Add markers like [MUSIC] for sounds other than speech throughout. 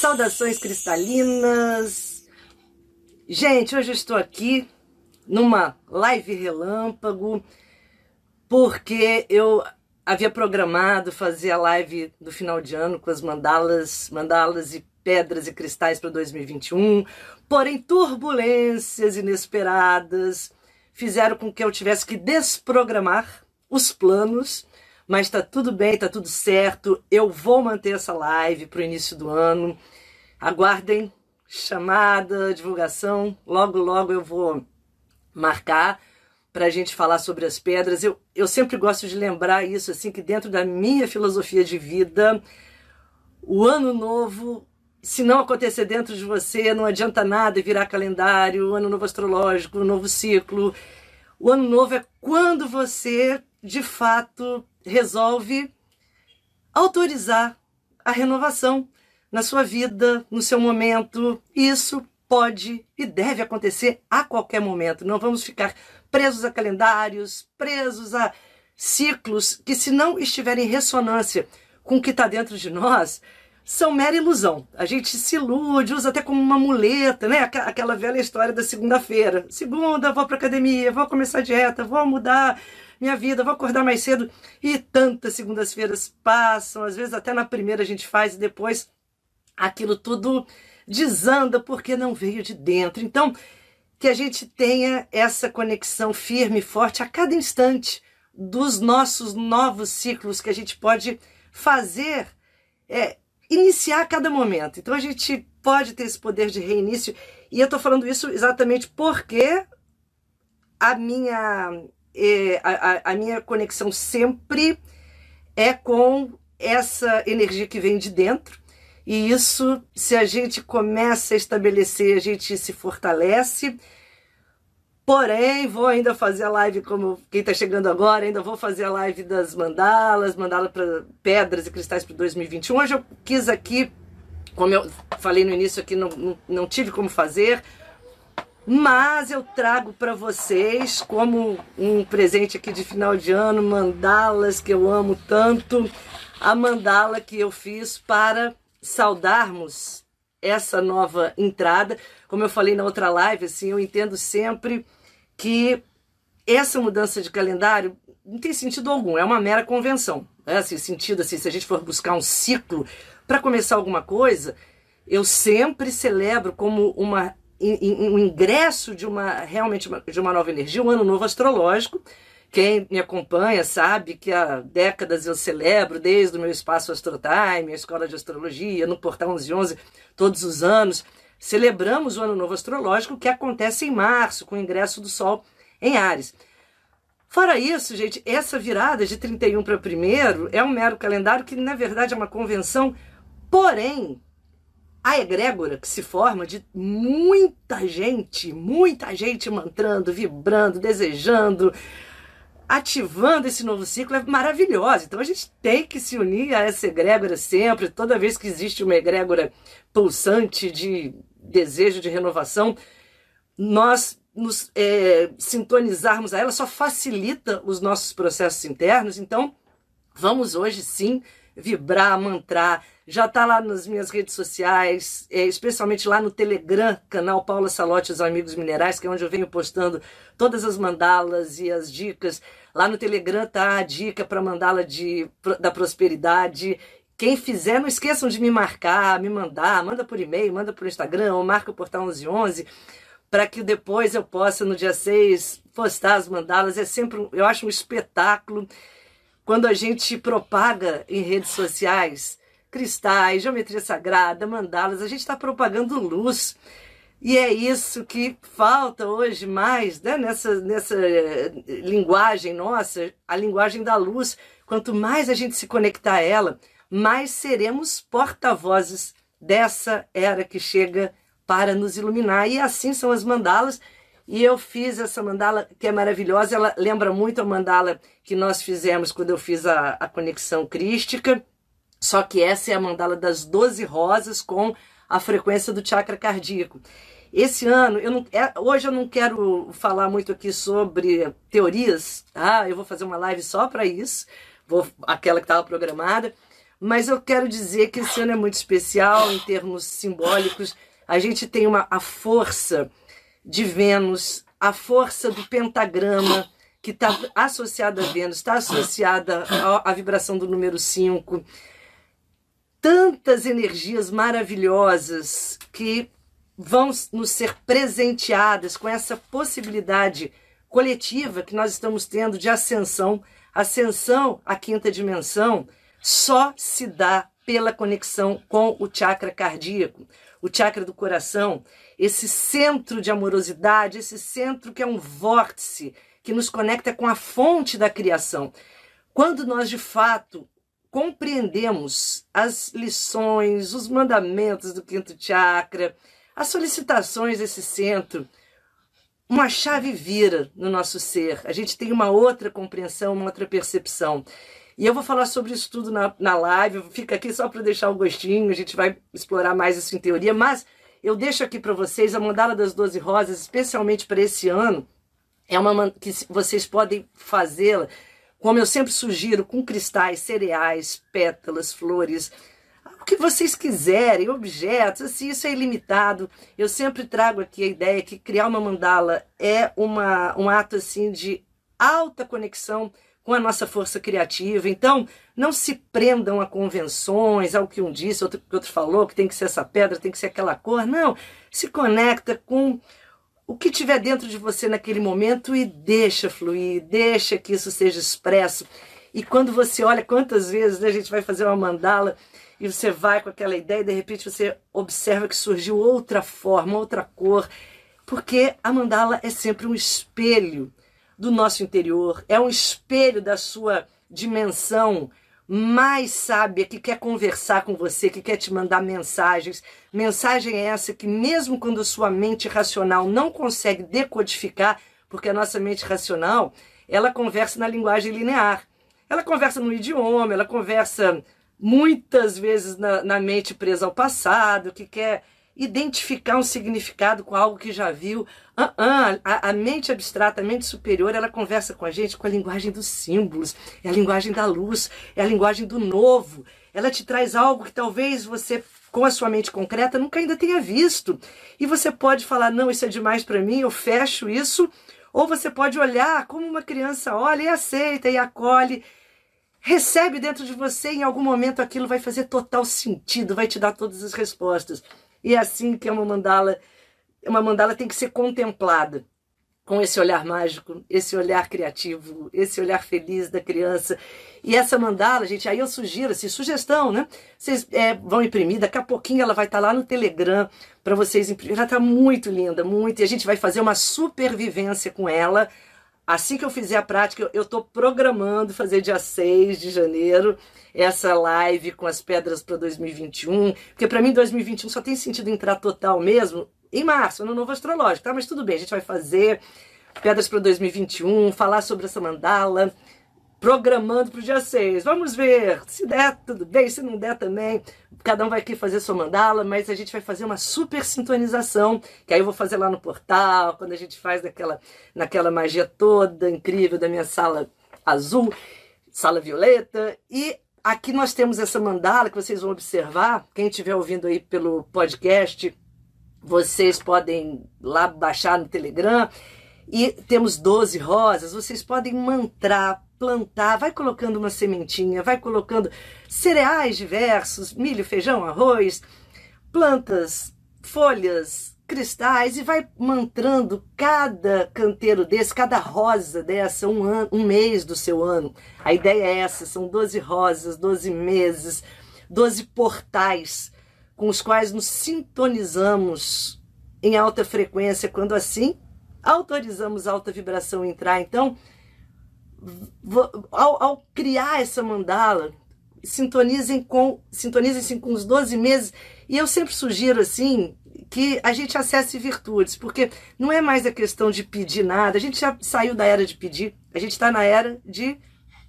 Saudações cristalinas. Gente, hoje estou aqui numa live relâmpago porque eu havia programado fazer a live do final de ano com as mandalas, mandalas e pedras e cristais para 2021, porém turbulências inesperadas fizeram com que eu tivesse que desprogramar os planos mas tá tudo bem, tá tudo certo. Eu vou manter essa live para o início do ano. Aguardem chamada, divulgação. Logo, logo eu vou marcar para a gente falar sobre as pedras. Eu, eu sempre gosto de lembrar isso, assim, que dentro da minha filosofia de vida, o ano novo, se não acontecer dentro de você, não adianta nada virar calendário, ano novo astrológico, novo ciclo. O ano novo é quando você, de fato, resolve autorizar a renovação na sua vida, no seu momento. Isso pode e deve acontecer a qualquer momento. Não vamos ficar presos a calendários, presos a ciclos que, se não estiverem em ressonância com o que está dentro de nós, são mera ilusão. A gente se ilude, usa até como uma muleta, né? Aquela velha história da segunda-feira. Segunda, vou para academia, vou começar a dieta, vou mudar minha vida, vou acordar mais cedo. E tantas segundas-feiras passam, às vezes até na primeira a gente faz e depois aquilo tudo desanda porque não veio de dentro. Então, que a gente tenha essa conexão firme e forte a cada instante dos nossos novos ciclos que a gente pode fazer, é, iniciar a cada momento. Então, a gente pode ter esse poder de reinício. E eu estou falando isso exatamente porque a minha é, a, a minha conexão sempre é com essa energia que vem de dentro. E isso, se a gente começa a estabelecer, a gente se fortalece. Porém, vou ainda fazer a live, como quem está chegando agora, ainda vou fazer a live das mandalas, mandala para pedras e cristais para 2021. Hoje eu quis aqui, como eu falei no início aqui, não, não, não tive como fazer, mas eu trago para vocês, como um presente aqui de final de ano, mandalas que eu amo tanto. A mandala que eu fiz para saudarmos essa nova entrada. Como eu falei na outra live, assim, eu entendo sempre que essa mudança de calendário não tem sentido algum, é uma mera convenção. É assim, sentido assim, se a gente for buscar um ciclo para começar alguma coisa, eu sempre celebro como uma o ingresso de uma realmente de uma nova energia, um ano novo astrológico. Quem me acompanha sabe que há décadas eu celebro, desde o meu espaço Astrotime, a escola de astrologia, no Portal 1111, todos os anos, celebramos o ano novo astrológico que acontece em março, com o ingresso do Sol em Ares. Fora isso, gente, essa virada de 31 para 1 é um mero calendário que, na verdade, é uma convenção, porém, a egrégora que se forma de muita gente, muita gente mantrando, vibrando, desejando, ativando esse novo ciclo é maravilhosa. Então a gente tem que se unir a essa egrégora sempre, toda vez que existe uma egrégora pulsante de desejo de renovação, nós nos é, sintonizarmos a ela só facilita os nossos processos internos. Então vamos hoje sim vibrar, mantrar. Já está lá nas minhas redes sociais, é, especialmente lá no Telegram, canal Paula Salote os Amigos Minerais, que é onde eu venho postando todas as mandalas e as dicas. Lá no Telegram tá a dica para mandala de, da prosperidade. Quem fizer, não esqueçam de me marcar, me mandar, manda por e-mail, manda por Instagram, ou marca o Portal 1111, para que depois eu possa, no dia 6, postar as mandalas. É sempre, eu acho um espetáculo quando a gente propaga em redes sociais cristais, geometria sagrada, mandalas, a gente está propagando luz. E é isso que falta hoje mais né? nessa, nessa eh, linguagem nossa, a linguagem da luz. Quanto mais a gente se conectar a ela, mais seremos porta-vozes dessa era que chega para nos iluminar. E assim são as mandalas. E eu fiz essa mandala que é maravilhosa. Ela lembra muito a mandala que nós fizemos quando eu fiz a, a conexão crística. Só que essa é a mandala das 12 rosas com a frequência do chakra cardíaco. Esse ano, eu não, é, hoje eu não quero falar muito aqui sobre teorias, tá? Eu vou fazer uma live só para isso, vou, aquela que estava programada. Mas eu quero dizer que esse ano é muito especial em termos simbólicos. A gente tem uma, a força de Vênus, a força do pentagrama, que está associada a Vênus, está associada à, vibração do número 5 tantas energias maravilhosas que vão nos ser presenteadas com essa possibilidade coletiva que nós estamos tendo de ascensão. Ascensão à quinta dimensão só se dá pela conexão com o chakra cardíaco, o chakra do coração, esse centro de amorosidade, esse centro que é um vórtice que nos conecta com a fonte da criação. Quando nós de fato compreendemos as lições, os mandamentos do quinto chakra, as solicitações desse centro, uma chave vira no nosso ser. A gente tem uma outra compreensão, uma outra percepção. E eu vou falar sobre isso tudo na, na live. Fica aqui só para deixar o um gostinho. A gente vai explorar mais isso em teoria. Mas eu deixo aqui para vocês a Mandala das Doze Rosas, especialmente para esse ano. É uma que vocês podem fazê-la como eu sempre sugiro, com cristais, cereais, pétalas, flores, o que vocês quiserem, objetos, assim, isso é ilimitado. Eu sempre trago aqui a ideia que criar uma mandala é uma, um ato assim de alta conexão com a nossa força criativa. Então, não se prendam a convenções, ao que um disse, outro que outro falou, que tem que ser essa pedra, tem que ser aquela cor. Não, se conecta com o que tiver dentro de você naquele momento e deixa fluir, deixa que isso seja expresso. E quando você olha quantas vezes né, a gente vai fazer uma mandala e você vai com aquela ideia e de repente você observa que surgiu outra forma, outra cor, porque a mandala é sempre um espelho do nosso interior, é um espelho da sua dimensão mais sábia, que quer conversar com você, que quer te mandar mensagens. Mensagem é essa que, mesmo quando sua mente racional não consegue decodificar, porque a nossa mente racional, ela conversa na linguagem linear. Ela conversa no idioma, ela conversa muitas vezes na, na mente presa ao passado, que quer identificar um significado com algo que já viu. Uh -uh, a, a, mente abstrata, a mente superior, ela conversa com a gente com a linguagem dos símbolos, é a linguagem da luz, é a linguagem do novo. Ela te traz algo que talvez você, com a sua mente concreta, nunca ainda tenha visto. E você pode falar: não, isso é demais para mim, eu fecho isso. Ou você pode olhar como uma criança olha e aceita e acolhe recebe dentro de você, em algum momento aquilo vai fazer total sentido, vai te dar todas as respostas. E é assim que é uma mandala, uma mandala tem que ser contemplada com esse olhar mágico, esse olhar criativo, esse olhar feliz da criança. E essa mandala, gente, aí eu sugiro, assim, sugestão, né? Vocês é, vão imprimir, daqui a pouquinho ela vai estar tá lá no Telegram para vocês imprimir. Ela está muito linda, muito. E a gente vai fazer uma supervivência com ela. Assim que eu fizer a prática, eu estou programando fazer dia 6 de janeiro essa live com as pedras para 2021, porque para mim 2021 só tem sentido entrar total mesmo em março, no novo astrológico, tá? Mas tudo bem, a gente vai fazer pedras para 2021, falar sobre essa mandala, programando para o dia 6. Vamos ver, se der, tudo bem, se não der também, cada um vai aqui fazer sua mandala, mas a gente vai fazer uma super sintonização, que aí eu vou fazer lá no portal, quando a gente faz naquela, naquela magia toda incrível da minha sala azul, sala violeta, e Aqui nós temos essa mandala que vocês vão observar. Quem estiver ouvindo aí pelo podcast, vocês podem lá baixar no Telegram. E temos 12 rosas, vocês podem mantrar, plantar, vai colocando uma sementinha, vai colocando cereais diversos, milho, feijão, arroz, plantas, folhas, cristais e vai mantrando cada canteiro desse, cada rosa dessa, um, ano, um mês do seu ano. A ideia é essa: são 12 rosas, 12 meses, 12 portais com os quais nos sintonizamos em alta frequência, quando assim autorizamos a alta vibração entrar. Então, ao, ao criar essa mandala, sintonizem com sintonizem-se com os 12 meses. E eu sempre sugiro assim, que a gente acesse virtudes, porque não é mais a questão de pedir nada, a gente já saiu da era de pedir, a gente está na era de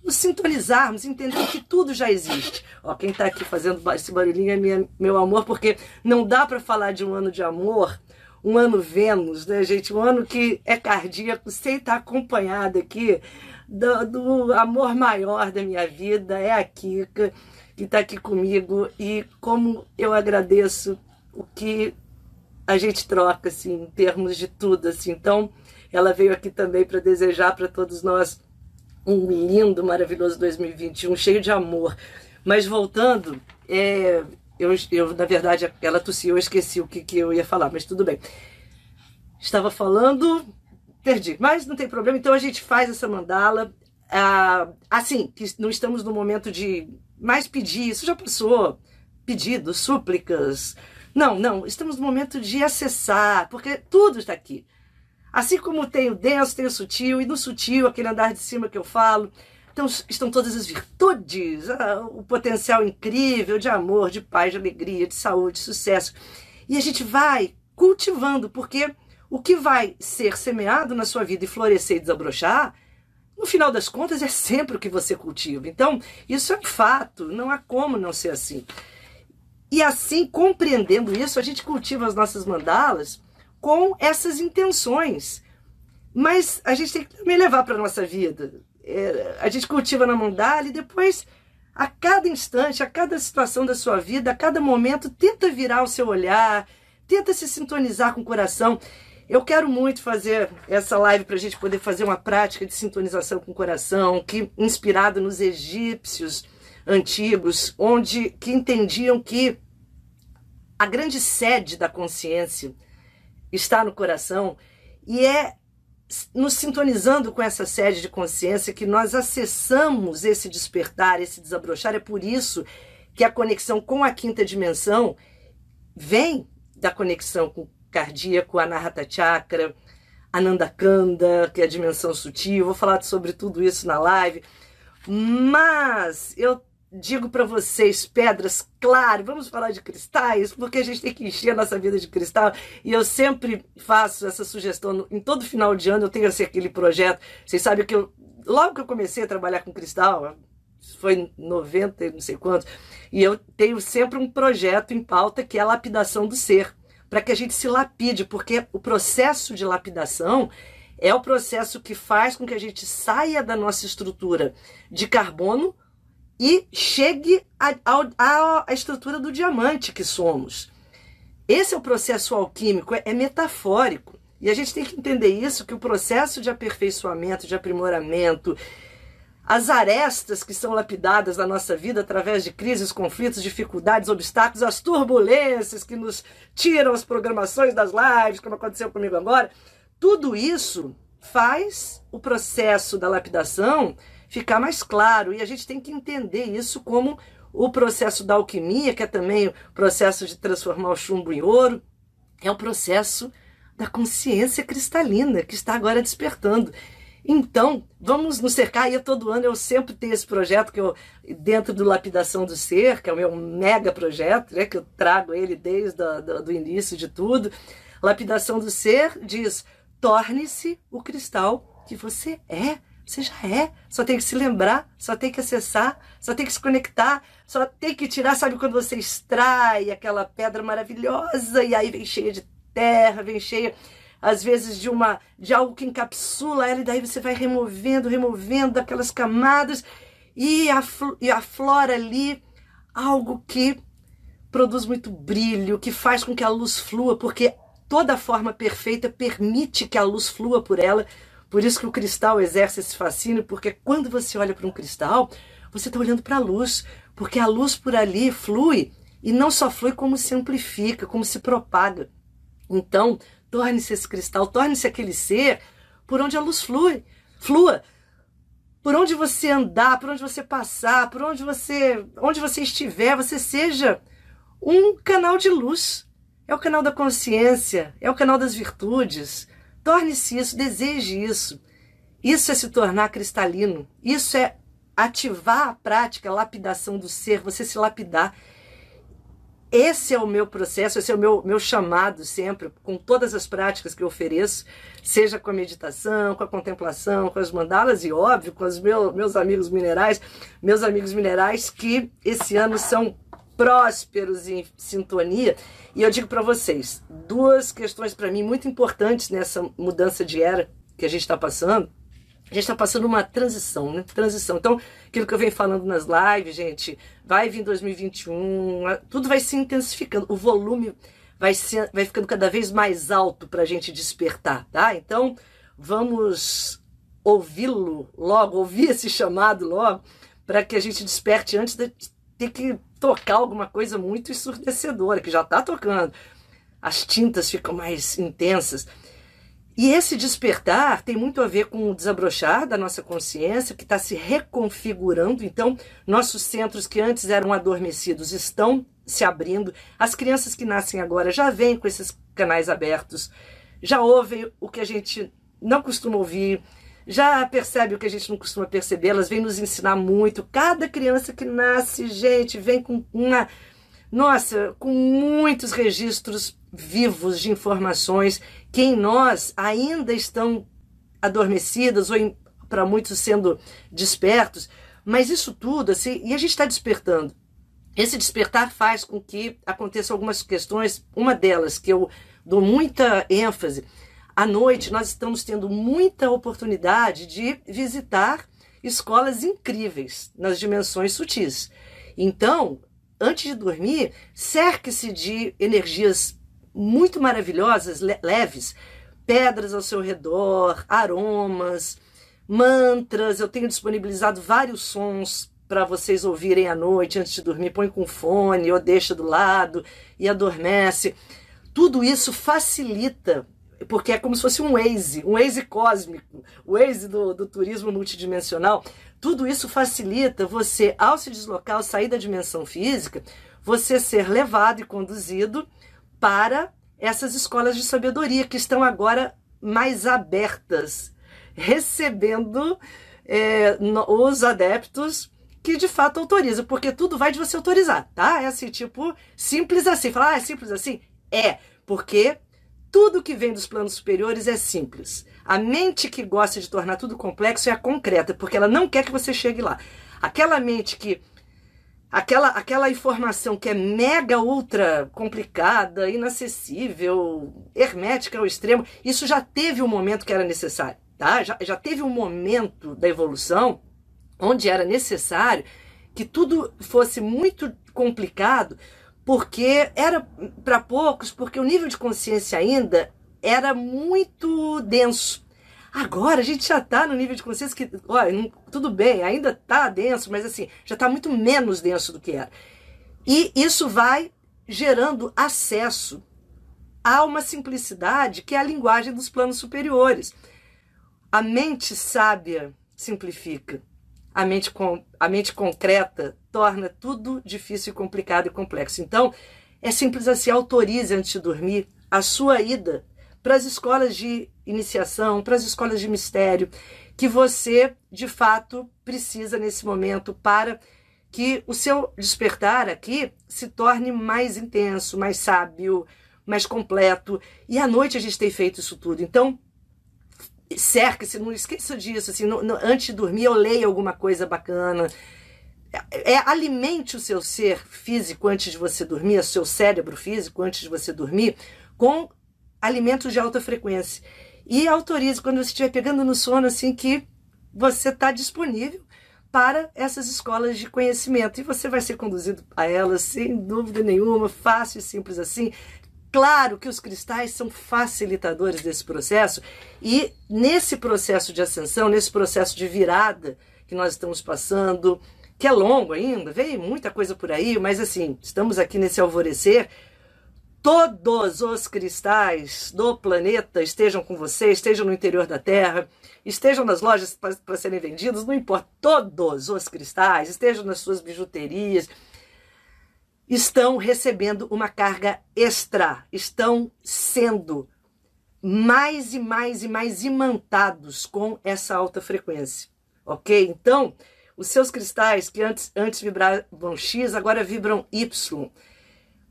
nos sintonizarmos, entender que tudo já existe. Ó, quem está aqui fazendo esse barulhinho é minha, meu amor, porque não dá para falar de um ano de amor, um ano Vênus, né, gente? Um ano que é cardíaco, sem estar acompanhado aqui do, do amor maior da minha vida, é a Kika, que está aqui comigo, e como eu agradeço o que a gente troca, assim, em termos de tudo, assim. Então, ela veio aqui também para desejar para todos nós um lindo, maravilhoso 2021, cheio de amor. Mas voltando, é, eu, eu, na verdade, ela tossiu, eu esqueci o que, que eu ia falar, mas tudo bem. Estava falando, perdi, mas não tem problema, então a gente faz essa mandala. Ah, assim, que não estamos no momento de mais pedir, isso já passou. Pedidos, súplicas. Não, não, estamos no momento de acessar, porque tudo está aqui. Assim como tem o denso, tem o sutil, e no sutil, aquele andar de cima que eu falo, então, estão todas as virtudes, ah, o potencial incrível de amor, de paz, de alegria, de saúde, de sucesso. E a gente vai cultivando, porque o que vai ser semeado na sua vida e florescer e desabrochar, no final das contas, é sempre o que você cultiva. Então, isso é um fato, não há como não ser assim. E assim, compreendendo isso, a gente cultiva as nossas mandalas com essas intenções. Mas a gente tem que também levar para a nossa vida. É, a gente cultiva na mandala e depois, a cada instante, a cada situação da sua vida, a cada momento, tenta virar o seu olhar, tenta se sintonizar com o coração. Eu quero muito fazer essa live para a gente poder fazer uma prática de sintonização com o coração, que inspirado nos egípcios antigos, onde que entendiam que a grande sede da consciência está no coração e é nos sintonizando com essa sede de consciência que nós acessamos esse despertar, esse desabrochar. É por isso que a conexão com a quinta dimensão vem da conexão com cardíaco, Anahata Chakra, Ananda Kanda, que é a dimensão sutil. Vou falar sobre tudo isso na live. Mas eu digo para vocês, pedras, claro, vamos falar de cristais, porque a gente tem que encher a nossa vida de cristal. E eu sempre faço essa sugestão, em todo final de ano eu tenho assim, aquele projeto. Vocês sabem que eu, logo que eu comecei a trabalhar com cristal, foi em 90, não sei quantos, e eu tenho sempre um projeto em pauta que é a lapidação do ser, para que a gente se lapide, porque o processo de lapidação é o processo que faz com que a gente saia da nossa estrutura de carbono e chegue à estrutura do diamante que somos. Esse é o processo alquímico, é, é metafórico. E a gente tem que entender isso, que o processo de aperfeiçoamento, de aprimoramento, as arestas que são lapidadas na nossa vida através de crises, conflitos, dificuldades, obstáculos, as turbulências que nos tiram as programações das lives, como aconteceu comigo agora, tudo isso faz o processo da lapidação ficar mais claro. E a gente tem que entender isso como o processo da alquimia, que é também o processo de transformar o chumbo em ouro, é o processo da consciência cristalina que está agora despertando. Então, vamos nos cercar, e todo ano eu sempre tenho esse projeto que eu, dentro do Lapidação do Ser, que é o meu mega projeto, né, que eu trago ele desde o início de tudo. Lapidação do Ser diz: torne-se o cristal que você é. Você já é. Só tem que se lembrar, só tem que acessar, só tem que se conectar, só tem que tirar. Sabe quando você extrai aquela pedra maravilhosa e aí vem cheia de terra, vem cheia às vezes de uma de algo que encapsula ela e daí você vai removendo, removendo aquelas camadas e, afl e aflora ali algo que produz muito brilho, que faz com que a luz flua, porque toda forma perfeita permite que a luz flua por ela por isso que o cristal exerce esse fascínio, porque quando você olha para um cristal, você está olhando para a luz, porque a luz por ali flui e não só flui, como se amplifica, como se propaga. Então, torne-se esse cristal, torne-se aquele ser por onde a luz flui, flua. Por onde você andar, por onde você passar, por onde você, onde você estiver, você seja um canal de luz. É o canal da consciência, é o canal das virtudes, Torne-se isso, deseje isso. Isso é se tornar cristalino. Isso é ativar a prática, a lapidação do ser, você se lapidar. Esse é o meu processo, esse é o meu, meu chamado sempre, com todas as práticas que eu ofereço, seja com a meditação, com a contemplação, com as mandalas e, óbvio, com os meu, meus amigos minerais, meus amigos minerais que esse ano são prósperos em sintonia. E eu digo para vocês, duas questões para mim muito importantes nessa mudança de era que a gente está passando. A gente está passando uma transição, né? Transição. Então, aquilo que eu venho falando nas lives, gente, vai vir 2021, tudo vai se intensificando, o volume vai, ser, vai ficando cada vez mais alto para a gente despertar, tá? Então, vamos ouvi-lo logo, ouvir esse chamado logo, para que a gente desperte antes de ter que tocar alguma coisa muito ensurdecedora, que já está tocando. As tintas ficam mais intensas. E esse despertar tem muito a ver com o desabrochar da nossa consciência, que está se reconfigurando. Então, nossos centros que antes eram adormecidos estão se abrindo. As crianças que nascem agora já vêm com esses canais abertos, já ouvem o que a gente não costuma ouvir, já percebe o que a gente não costuma perceber. Elas vêm nos ensinar muito. Cada criança que nasce, gente, vem com uma. Nossa, com muitos registros vivos de informações que em nós ainda estão adormecidas ou para muitos sendo despertos, mas isso tudo assim, e a gente está despertando. Esse despertar faz com que aconteçam algumas questões, uma delas que eu dou muita ênfase, à noite nós estamos tendo muita oportunidade de visitar escolas incríveis nas dimensões sutis. Então, antes de dormir, cerque-se de energias muito maravilhosas, leves, pedras ao seu redor, aromas, mantras. Eu tenho disponibilizado vários sons para vocês ouvirem à noite antes de dormir. Põe com fone ou deixa do lado e adormece. Tudo isso facilita, porque é como se fosse um Waze, um Waze cósmico, o Waze do, do turismo multidimensional. Tudo isso facilita você, ao se deslocar, ao sair da dimensão física, você ser levado e conduzido para essas escolas de sabedoria que estão agora mais abertas, recebendo é, os adeptos que de fato autorizam, porque tudo vai de você autorizar, tá? É assim, tipo, simples assim. Falar, ah, é simples assim? É, porque tudo que vem dos planos superiores é simples. A mente que gosta de tornar tudo complexo é a concreta, porque ela não quer que você chegue lá. Aquela mente que aquela, aquela informação que é mega ultra complicada, inacessível, hermética ao extremo, isso já teve um momento que era necessário, tá? Já, já teve um momento da evolução onde era necessário que tudo fosse muito complicado, porque era para poucos, porque o nível de consciência ainda era muito denso. Agora a gente já está no nível de consciência que, olha, tudo bem, ainda está denso, mas assim, já está muito menos denso do que era. E isso vai gerando acesso a uma simplicidade que é a linguagem dos planos superiores. A mente sábia simplifica. A mente, com, a mente concreta torna tudo difícil, complicado e complexo. Então, é simples assim, autorize antes de dormir a sua ida para as escolas de iniciação, para as escolas de mistério, que você de fato precisa nesse momento para que o seu despertar aqui se torne mais intenso, mais sábio, mais completo. E à noite a gente tem feito isso tudo. Então, cerca-se, não esqueça disso. Assim, antes de dormir, eu leio alguma coisa bacana. É, é, alimente o seu ser físico antes de você dormir, o seu cérebro físico antes de você dormir, com alimentos de alta frequência. E autorize quando você estiver pegando no sono assim que você está disponível para essas escolas de conhecimento e você vai ser conduzido a elas sem dúvida nenhuma, fácil e simples assim. Claro que os cristais são facilitadores desse processo e nesse processo de ascensão, nesse processo de virada que nós estamos passando, que é longo ainda, vem muita coisa por aí, mas assim, estamos aqui nesse alvorecer todos os cristais do planeta estejam com você, estejam no interior da Terra, estejam nas lojas para serem vendidos, não importa, todos os cristais, estejam nas suas bijuterias, estão recebendo uma carga extra, estão sendo mais e mais e mais imantados com essa alta frequência, ok? Então, os seus cristais que antes, antes vibravam X, agora vibram Y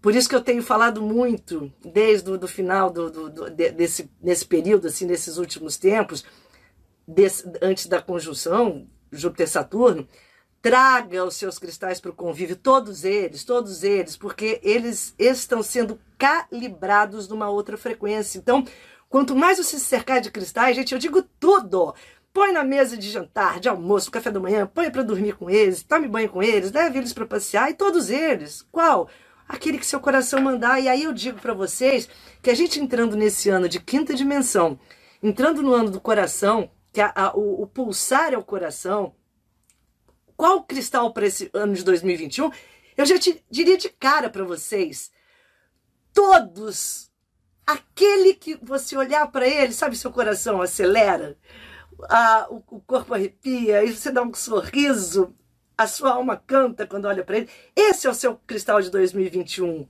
Por isso que eu tenho falado muito, desde o final do, do, do, desse, desse período, assim, nesses últimos tempos, desse, antes da conjunção Júpiter-Saturno, traga os seus cristais para o convívio, todos eles, todos eles, porque eles estão sendo calibrados numa outra frequência. Então, quanto mais você se cercar de cristais, gente, eu digo tudo. Põe na mesa de jantar, de almoço, café da manhã, põe para dormir com eles, tome banho com eles, leve eles para passear e todos eles. Qual? Aquele que seu coração mandar. E aí eu digo para vocês que a gente entrando nesse ano de quinta dimensão, entrando no ano do coração, que a, a, o, o pulsar é o coração, qual cristal para esse ano de 2021? Eu já te diria de cara para vocês. Todos. Aquele que você olhar para ele, sabe, seu coração acelera, o, o corpo arrepia, e você dá um sorriso, a sua alma canta quando olha para ele. Esse é o seu cristal de 2021.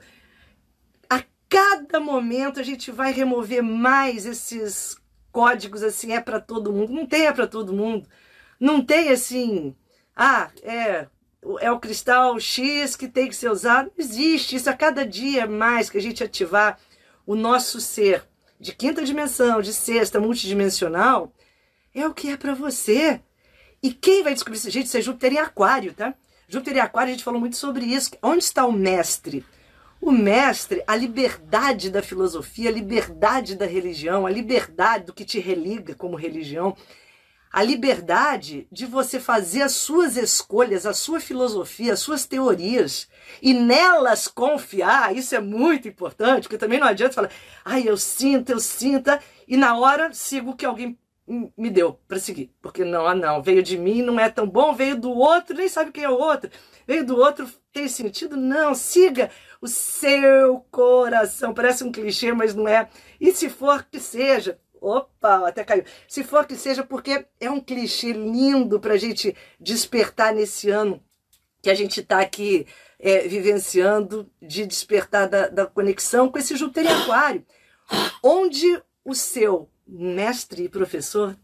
A cada momento a gente vai remover mais esses códigos assim, é para todo mundo. Não tem é para todo mundo. Não tem assim, ah, é, é o cristal X que tem que ser usado. Não existe. Isso a cada dia mais que a gente ativar o nosso ser de quinta dimensão, de sexta, multidimensional, é o que é para você. E quem vai descobrir isso? Gente, isso é Júpiter em Aquário, tá? Júpiter em Aquário, a gente falou muito sobre isso. Onde está o mestre? O mestre, a liberdade da filosofia, a liberdade da religião, a liberdade do que te religa como religião, a liberdade de você fazer as suas escolhas, a sua filosofia, as suas teorias e nelas confiar. Isso é muito importante, porque também não adianta falar, ai, eu sinto, eu sinto, e na hora sigo o que alguém me deu para seguir. Porque não, ah, não, veio de mim, não é tão bom, veio do outro, nem sabe quem é o outro. Veio do outro, tem sentido? Não, siga o seu coração. Parece um clichê, mas não é. E se for que seja, Opa, até caiu. Se for que seja porque é um clichê lindo para a gente despertar nesse ano que a gente está aqui é, vivenciando, de despertar da, da conexão com esse Júpiter em Aquário, onde o seu mestre e professor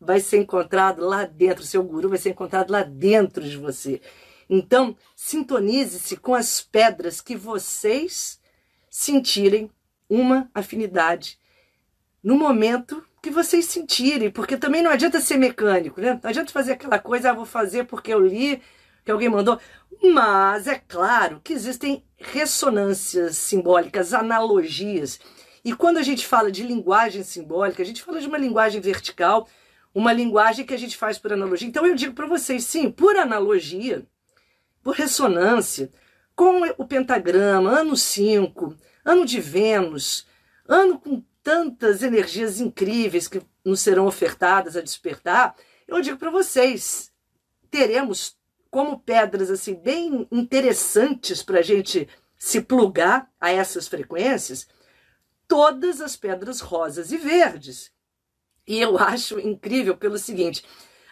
vai ser encontrado lá dentro, seu guru vai ser encontrado lá dentro de você. Então, sintonize-se com as pedras que vocês sentirem uma afinidade no momento que vocês sentirem, porque também não adianta ser mecânico, né? Não adianta fazer aquela coisa, ah, vou fazer porque eu li, que alguém mandou. Mas é claro que existem ressonâncias simbólicas, analogias. E quando a gente fala de linguagem simbólica, a gente fala de uma linguagem vertical, uma linguagem que a gente faz por analogia. Então eu digo para vocês, sim, por analogia, por ressonância, com o pentagrama, ano 5, ano de Vênus, ano com tantas energias incríveis que nos serão ofertadas a despertar, eu digo para vocês, teremos como pedras assim bem interessantes para a gente se plugar a essas frequências, todas as pedras rosas e verdes. E eu acho incrível pelo seguinte,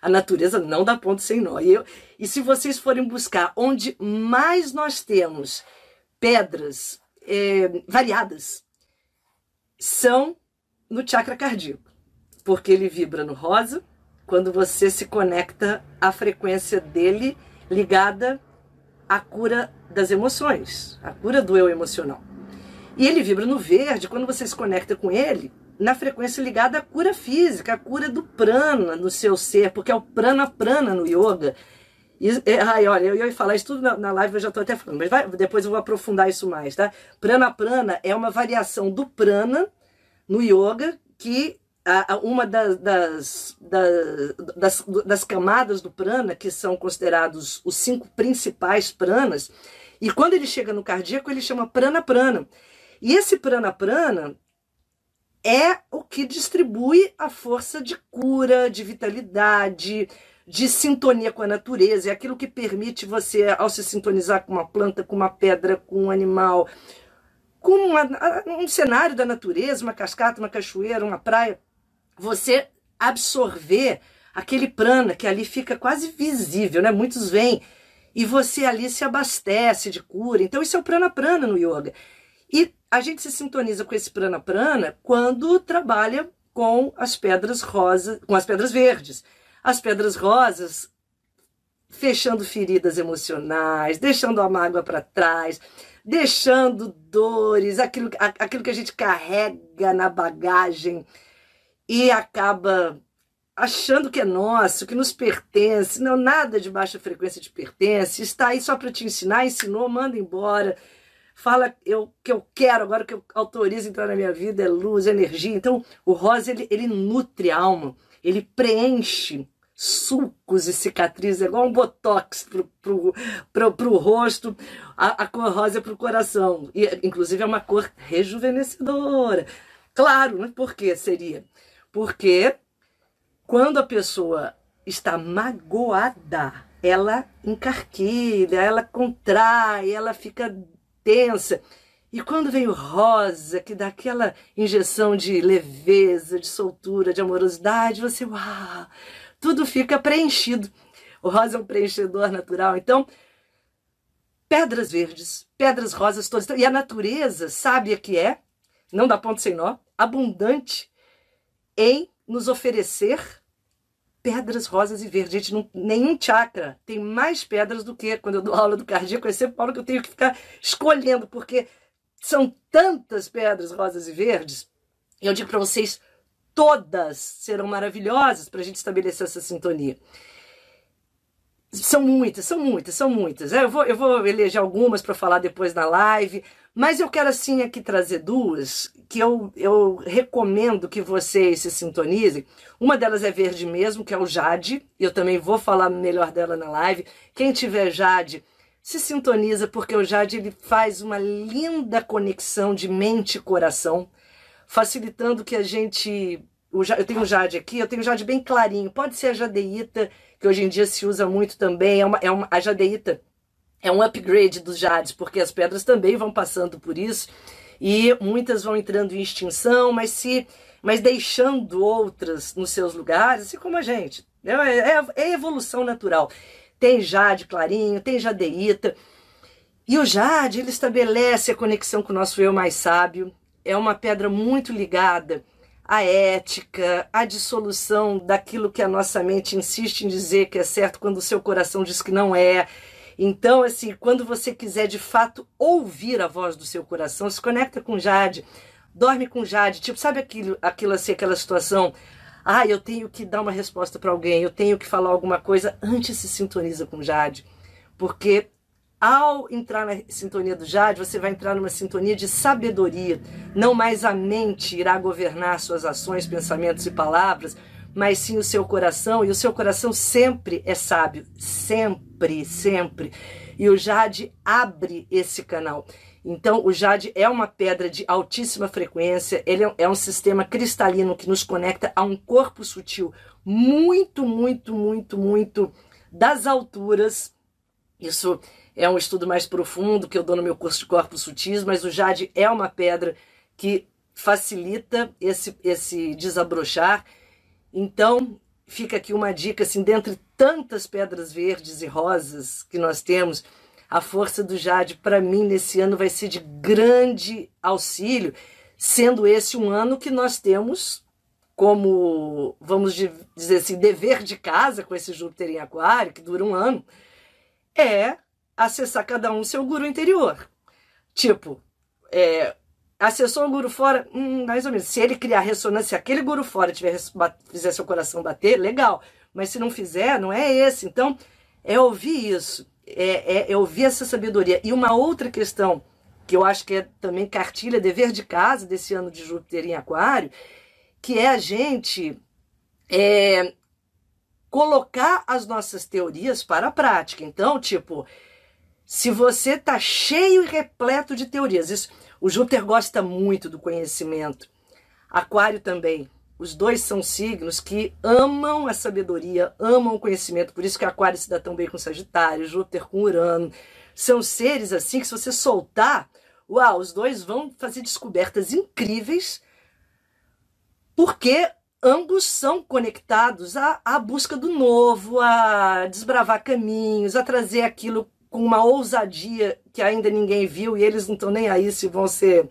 a natureza não dá ponto sem nó. E, eu, e se vocês forem buscar onde mais nós temos pedras é, variadas, são no chakra cardíaco, porque ele vibra no rosa quando você se conecta à frequência dele ligada à cura das emoções, à cura do eu emocional. E ele vibra no verde quando você se conecta com ele na frequência ligada à cura física, à cura do prana no seu ser, porque é o prana prana no yoga. E, é, ai, olha, eu ia falar isso tudo na, na live, eu já estou até falando, mas vai, depois eu vou aprofundar isso mais, tá? Prana prana é uma variação do prana no yoga que uma das, das, das, das, camadas do prana, que são considerados os cinco principais pranas, e quando ele chega no cardíaco, ele chama prana prana. E esse prana prana é o que distribui a força de cura, de vitalidade, de sintonia com a natureza, é aquilo que permite você, ao se sintonizar com uma planta, com uma pedra, com um animal, com uma, um cenário da natureza, uma cascata, uma cachoeira, uma praia, você absorver aquele prana que ali fica quase visível, né? Muitos vêm e você ali se abastece de cura. Então isso é o prana prana no yoga. E a gente se sintoniza com esse prana prana quando trabalha com as pedras rosas, com as pedras verdes. As pedras rosas fechando feridas emocionais, deixando a mágoa para trás, deixando dores, aquilo, aquilo que a gente carrega na bagagem e acaba achando que é nosso, que nos pertence. Não, nada de baixa frequência te pertence. Está aí só para te ensinar, ensinou, manda embora. Fala eu que eu quero, agora que eu autorizo entrar na minha vida é luz, é energia. Então, o rosa ele, ele nutre a alma, ele preenche sulcos e cicatrizes, é igual um botox pro, pro, pro, pro rosto, a, a cor rosa é pro coração. E, inclusive, é uma cor rejuvenescedora. Claro, né? por que seria? Porque quando a pessoa está magoada, ela encarquilha, ela contrai, ela fica tensa. E quando vem o rosa, que dá aquela injeção de leveza, de soltura, de amorosidade, você, uau, tudo fica preenchido. O rosa é um preenchedor natural. Então, pedras verdes, pedras rosas todas. E a natureza, sábia que é, não dá ponto sem nó, abundante em nos oferecer pedras rosas e verdes. Gente, não, nenhum chakra tem mais pedras do que quando eu dou aula do cardíaco. É sempre Paulo que eu tenho que ficar escolhendo, porque são tantas pedras rosas e verdes. E eu digo para vocês, todas serão maravilhosas para a gente estabelecer essa sintonia. São muitas, são muitas, são muitas. É, eu vou, eu vou eleger algumas para falar depois na live, mas eu quero assim aqui trazer duas que eu, eu recomendo que vocês se sintonizem. Uma delas é verde mesmo, que é o Jade. Eu também vou falar melhor dela na live. Quem tiver Jade, se sintoniza, porque o Jade ele faz uma linda conexão de mente e coração, facilitando que a gente. Eu tenho Jade aqui, eu tenho Jade bem clarinho. Pode ser a jadeíta, que hoje em dia se usa muito também. É uma, é uma, a jadeíta é um upgrade dos Jades, porque as pedras também vão passando por isso e muitas vão entrando em extinção, mas se mas deixando outras nos seus lugares, assim como a gente. É, é, é evolução natural. Tem jade clarinho, tem jadeíta. E o jade, ele estabelece a conexão com o nosso eu mais sábio. É uma pedra muito ligada à ética, à dissolução daquilo que a nossa mente insiste em dizer que é certo quando o seu coração diz que não é. Então, assim, quando você quiser de fato ouvir a voz do seu coração, se conecta com Jade, dorme com Jade, tipo, sabe aquilo, aquilo assim, aquela situação, ah, eu tenho que dar uma resposta para alguém, eu tenho que falar alguma coisa, antes se sintoniza com Jade, porque ao entrar na sintonia do Jade, você vai entrar numa sintonia de sabedoria. Não mais a mente irá governar suas ações, pensamentos e palavras, mas sim o seu coração, e o seu coração sempre é sábio, sempre, sempre. E o Jade abre esse canal. Então, o Jade é uma pedra de altíssima frequência, ele é, é um sistema cristalino que nos conecta a um corpo sutil muito, muito, muito, muito das alturas. Isso é um estudo mais profundo que eu dou no meu curso de corpos sutis, mas o Jade é uma pedra que facilita esse, esse desabrochar então, fica aqui uma dica, assim, dentre tantas pedras verdes e rosas que nós temos, a força do jade, para mim, nesse ano vai ser de grande auxílio, sendo esse um ano que nós temos como, vamos dizer assim, dever de casa com esse Júpiter em Aquário, que dura um ano, é acessar cada um seu guru interior. Tipo, é, Acessou um guru fora, hum, mais ou menos. Se ele criar ressonância, se aquele guru fora tiver, fizer seu coração bater, legal. Mas se não fizer, não é esse. Então, é ouvir isso, é, é, é ouvir essa sabedoria. E uma outra questão, que eu acho que é também cartilha, dever de casa desse ano de Júpiter em Aquário, que é a gente é, colocar as nossas teorias para a prática. Então, tipo, se você tá cheio e repleto de teorias, isso o Júpiter gosta muito do conhecimento. Aquário também. Os dois são signos que amam a sabedoria, amam o conhecimento. Por isso que Aquário se dá tão bem com Sagitário, Júpiter com Urano. São seres assim que se você soltar, uau, os dois vão fazer descobertas incríveis, porque ambos são conectados à, à busca do novo, a desbravar caminhos, a trazer aquilo com uma ousadia que ainda ninguém viu e eles não estão nem aí se vão ser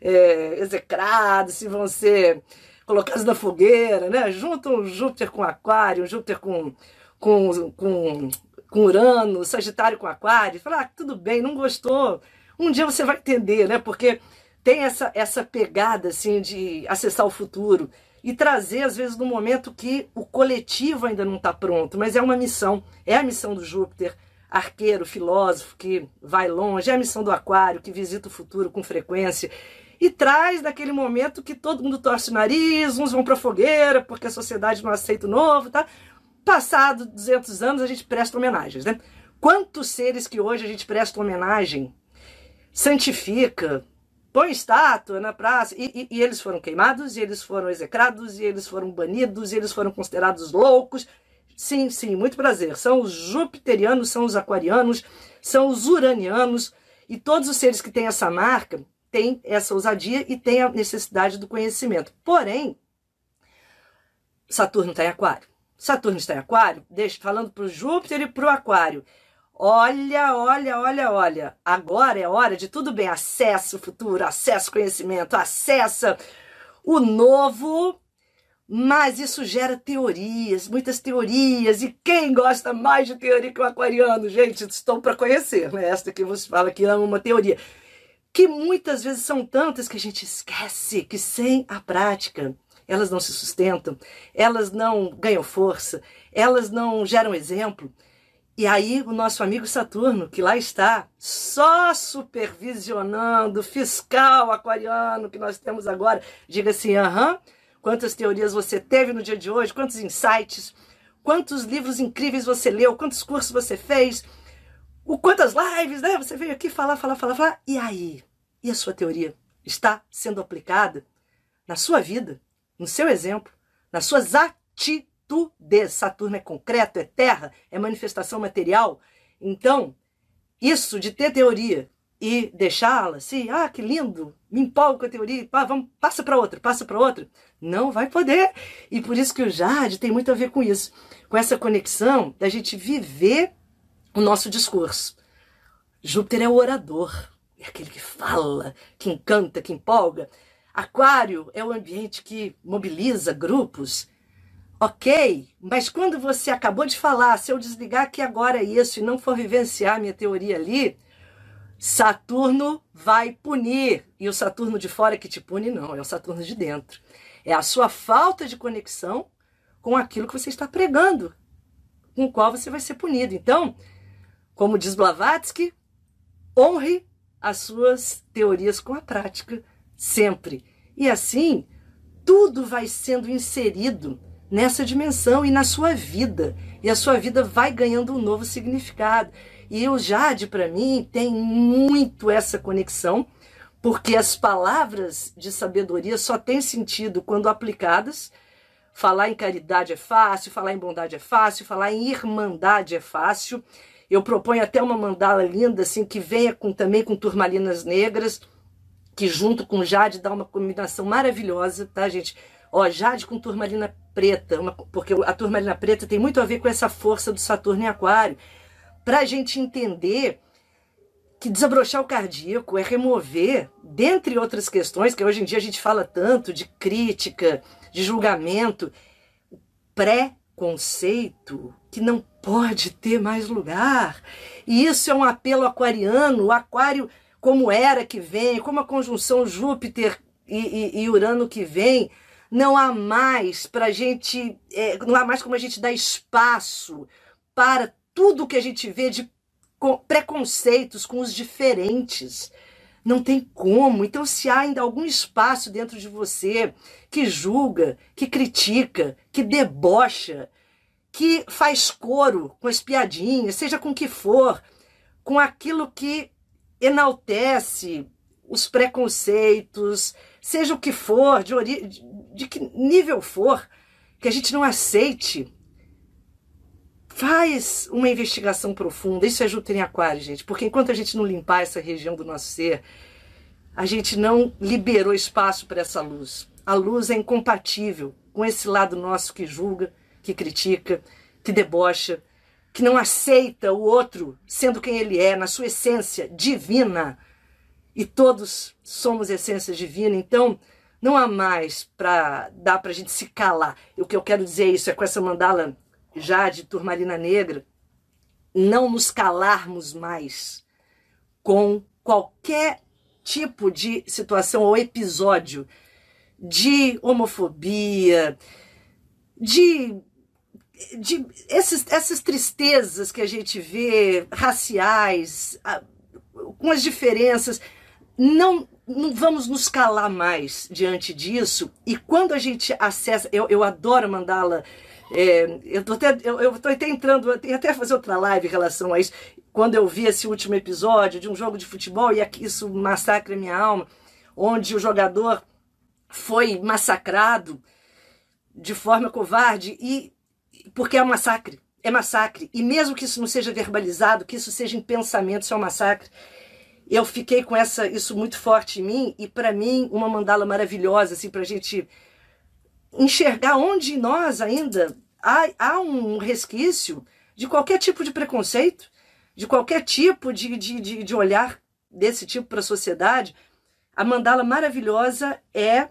é, execrados, se vão ser colocados na fogueira, né? Juntam Júpiter com Aquário, Júpiter com, com, com com Urano, Sagitário com Aquário, fala, ah, tudo bem, não gostou. Um dia você vai entender, né? Porque tem essa, essa pegada assim de acessar o futuro e trazer, às vezes, no momento que o coletivo ainda não está pronto, mas é uma missão, é a missão do Júpiter, arqueiro, filósofo, que vai longe, é a missão do Aquário, que visita o futuro com frequência e traz naquele momento que todo mundo torce o nariz, uns vão para fogueira porque a sociedade não aceita o novo, tá? Passado 200 anos a gente presta homenagens, né? Quantos seres que hoje a gente presta homenagem, santifica, põe estátua na praça, e, e, e eles foram queimados, e eles foram execrados, e eles foram banidos, e eles foram considerados loucos. Sim, sim, muito prazer. São os jupiterianos, são os aquarianos, são os uranianos, e todos os seres que têm essa marca tem essa ousadia e tem a necessidade do conhecimento. Porém, Saturno está em Aquário. Saturno está em Aquário, deixa, falando para o Júpiter e para o Aquário. Olha, olha, olha, olha. Agora é hora de tudo bem. Acessa o futuro, acessa o conhecimento, acessa o novo. Mas isso gera teorias, muitas teorias. E quem gosta mais de teoria que o aquariano? Gente, estou para conhecer, né? Esta que você fala que ama uma teoria que muitas vezes são tantas que a gente esquece que sem a prática elas não se sustentam, elas não ganham força, elas não geram exemplo. E aí o nosso amigo Saturno, que lá está, só supervisionando, fiscal aquariano que nós temos agora, diga assim, aham, quantas teorias você teve no dia de hoje, quantos insights, quantos livros incríveis você leu, quantos cursos você fez, o quantas lives, né? Você veio aqui falar, falar, falar, falar. E aí? E a sua teoria está sendo aplicada na sua vida, no seu exemplo, nas suas atitudes? Saturno é concreto, é terra, é manifestação material. Então, isso de ter teoria e deixá-la assim, ah, que lindo, me empolgo com a teoria, vamos, passa para outra, passa para outra. Não vai poder. E por isso que o Jade tem muito a ver com isso, com essa conexão da gente viver o nosso discurso. Júpiter é o orador, é aquele que fala, que encanta, que empolga. Aquário é o ambiente que mobiliza grupos. Ok, mas quando você acabou de falar, se eu desligar aqui agora isso e não for vivenciar minha teoria ali, Saturno vai punir. E o Saturno de fora que te pune, não, é o Saturno de dentro. É a sua falta de conexão com aquilo que você está pregando, com o qual você vai ser punido. Então, como diz Blavatsky, honre as suas teorias com a prática, sempre. E assim, tudo vai sendo inserido nessa dimensão e na sua vida. E a sua vida vai ganhando um novo significado. E o Jade, para mim, tem muito essa conexão, porque as palavras de sabedoria só têm sentido quando aplicadas. Falar em caridade é fácil, falar em bondade é fácil, falar em irmandade é fácil. Eu proponho até uma mandala linda, assim, que venha com, também com turmalinas negras, que junto com jade dá uma combinação maravilhosa, tá, gente? Ó, jade com turmalina preta, uma, porque a turmalina preta tem muito a ver com essa força do Saturno em Aquário. Para a gente entender que desabrochar o cardíaco é remover, dentre outras questões, que hoje em dia a gente fala tanto de crítica, de julgamento, pré-conceito que não pode ter mais lugar. E isso é um apelo aquariano, o aquário como era que vem, como a conjunção Júpiter e, e, e Urano que vem, não há mais para gente, é, não há mais como a gente dar espaço para tudo que a gente vê de preconceitos com os diferentes. Não tem como. Então, se há ainda algum espaço dentro de você que julga, que critica, que debocha, que faz coro com as piadinhas, seja com o que for, com aquilo que enaltece os preconceitos, seja o que for, de, de que nível for, que a gente não aceite. Faz uma investigação profunda. Isso é Júpiter em Aquário, gente, porque enquanto a gente não limpar essa região do nosso ser, a gente não liberou espaço para essa luz. A luz é incompatível com esse lado nosso que julga, que critica, que debocha, que não aceita o outro sendo quem ele é, na sua essência divina. E todos somos essência divina, então não há mais para dar para a gente se calar. O que eu quero dizer isso é com essa mandala já de turmalina negra, não nos calarmos mais com qualquer tipo de situação ou episódio de homofobia, de, de esses, essas tristezas que a gente vê, raciais, com as diferenças. Não, não vamos nos calar mais diante disso. E quando a gente acessa, eu, eu adoro mandá-la. É, eu tô até, eu, eu tô até entrando, eu até fazer outra live em relação a isso. Quando eu vi esse último episódio de um jogo de futebol, e aqui isso massacra a minha alma, onde o jogador foi massacrado de forma covarde e porque é um massacre, é massacre. E mesmo que isso não seja verbalizado, que isso seja em pensamento, isso é um massacre eu fiquei com essa isso muito forte em mim e para mim uma mandala maravilhosa assim para gente enxergar onde nós ainda há, há um resquício de qualquer tipo de preconceito, de qualquer tipo de, de, de, de olhar desse tipo para a sociedade. A mandala maravilhosa é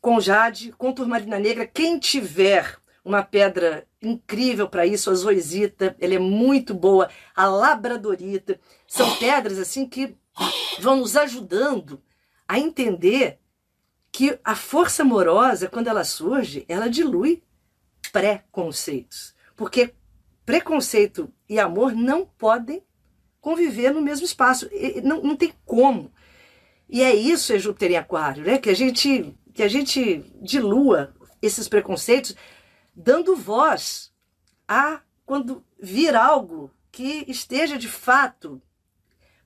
com jade, com turmalina negra. Quem tiver uma pedra incrível para isso, a zoisita, ela é muito boa, a labradorita, são pedras assim que vão nos ajudando a entender que a força amorosa, quando ela surge, ela dilui preconceitos. Porque preconceito e amor não podem conviver no mesmo espaço. Não, não tem como. E é isso, é Júpiter em Aquário, né? Que a gente, que a gente dilua esses preconceitos, dando voz a quando vir algo que esteja de fato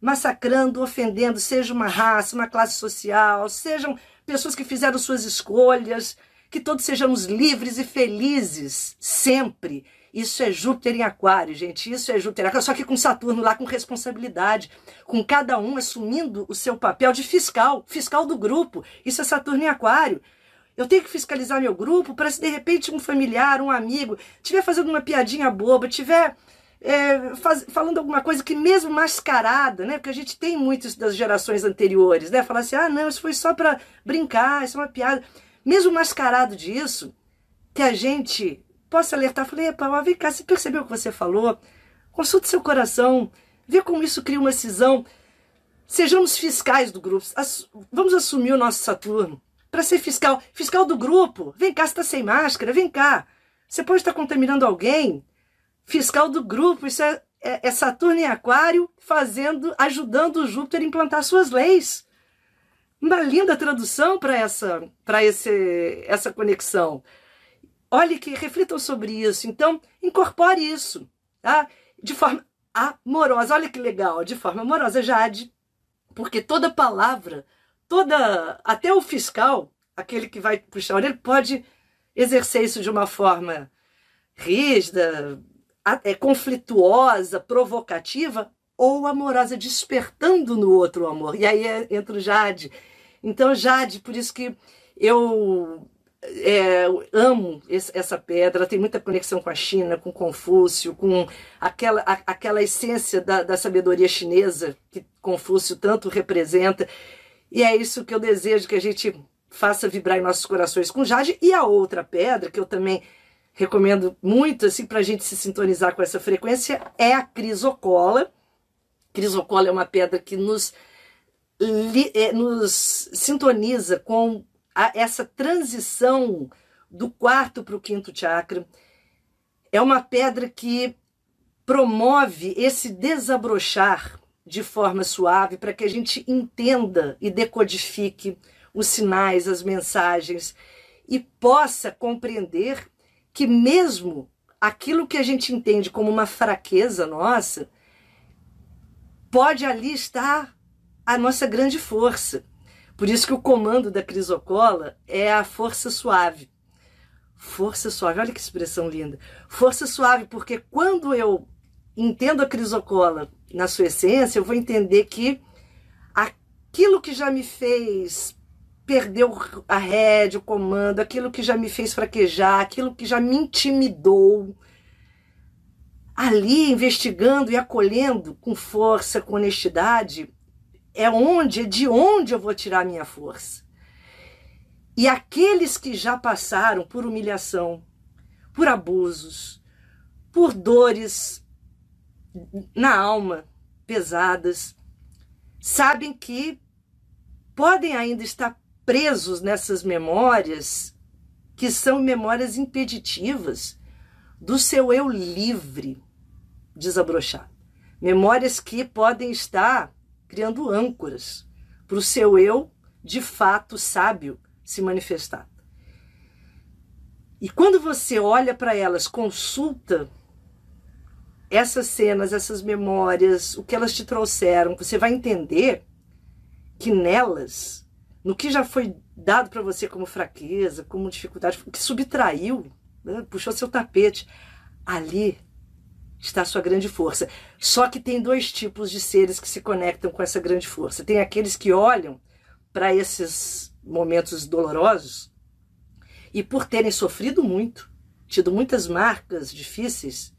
massacrando, ofendendo, seja uma raça, uma classe social, sejam pessoas que fizeram suas escolhas, que todos sejamos livres e felizes sempre. Isso é Júpiter em Aquário, gente. Isso é Júpiter em Aquário, só que com Saturno lá com responsabilidade, com cada um assumindo o seu papel de fiscal, fiscal do grupo. Isso é Saturno em Aquário. Eu tenho que fiscalizar meu grupo para se de repente um familiar, um amigo, estiver fazendo uma piadinha boba, tiver é, faz, falando alguma coisa que mesmo mascarada, né? Porque a gente tem muitos das gerações anteriores, né? Falar assim, ah, não, isso foi só para brincar, isso é uma piada. Mesmo mascarado disso, que a gente possa alertar, falei, epa, vem cá, você percebeu o que você falou? Consulte seu coração, vê como isso cria uma cisão. Sejamos fiscais do grupo, vamos assumir o nosso Saturno para ser fiscal. Fiscal do grupo, vem cá, você está sem máscara, vem cá. Você pode estar contaminando alguém, fiscal do grupo. Isso é, é, é Saturno em Aquário fazendo, ajudando o Júpiter a implantar suas leis. Uma linda tradução para essa, para esse, essa conexão. Olhe que reflitam sobre isso. Então, incorpore isso, tá? De forma amorosa. Olha que legal, de forma amorosa, Jade. Porque toda palavra, toda até o fiscal, aquele que vai puxar orelha, pode exercer isso de uma forma rígida, é conflituosa, provocativa ou amorosa, despertando no outro o amor. E aí é, entra o Jade. Então, Jade, por isso que eu é, amo esse, essa pedra, tem muita conexão com a China, com Confúcio, com aquela, a, aquela essência da, da sabedoria chinesa que Confúcio tanto representa. E é isso que eu desejo que a gente faça vibrar em nossos corações com Jade. E a outra pedra, que eu também recomendo muito assim para a gente se sintonizar com essa frequência é a crisocola. Crisocola é uma pedra que nos, é, nos sintoniza com a, essa transição do quarto para o quinto chakra. É uma pedra que promove esse desabrochar de forma suave para que a gente entenda e decodifique os sinais, as mensagens e possa compreender que mesmo aquilo que a gente entende como uma fraqueza nossa, pode ali estar a nossa grande força. Por isso que o comando da crisocola é a força suave. Força suave, olha que expressão linda. Força suave, porque quando eu entendo a crisocola na sua essência, eu vou entender que aquilo que já me fez perdeu a rédea, o comando, aquilo que já me fez fraquejar, aquilo que já me intimidou. Ali, investigando e acolhendo com força, com honestidade, é onde, é de onde eu vou tirar minha força. E aqueles que já passaram por humilhação, por abusos, por dores na alma, pesadas, sabem que podem ainda estar presos nessas memórias que são memórias impeditivas do seu eu livre desabrochar. Memórias que podem estar criando âncoras para o seu eu de fato sábio se manifestar. E quando você olha para elas, consulta essas cenas, essas memórias, o que elas te trouxeram, você vai entender que nelas, no que já foi dado para você como fraqueza, como dificuldade, o que subtraiu, né, puxou seu tapete, ali está a sua grande força. Só que tem dois tipos de seres que se conectam com essa grande força. Tem aqueles que olham para esses momentos dolorosos e por terem sofrido muito, tido muitas marcas difíceis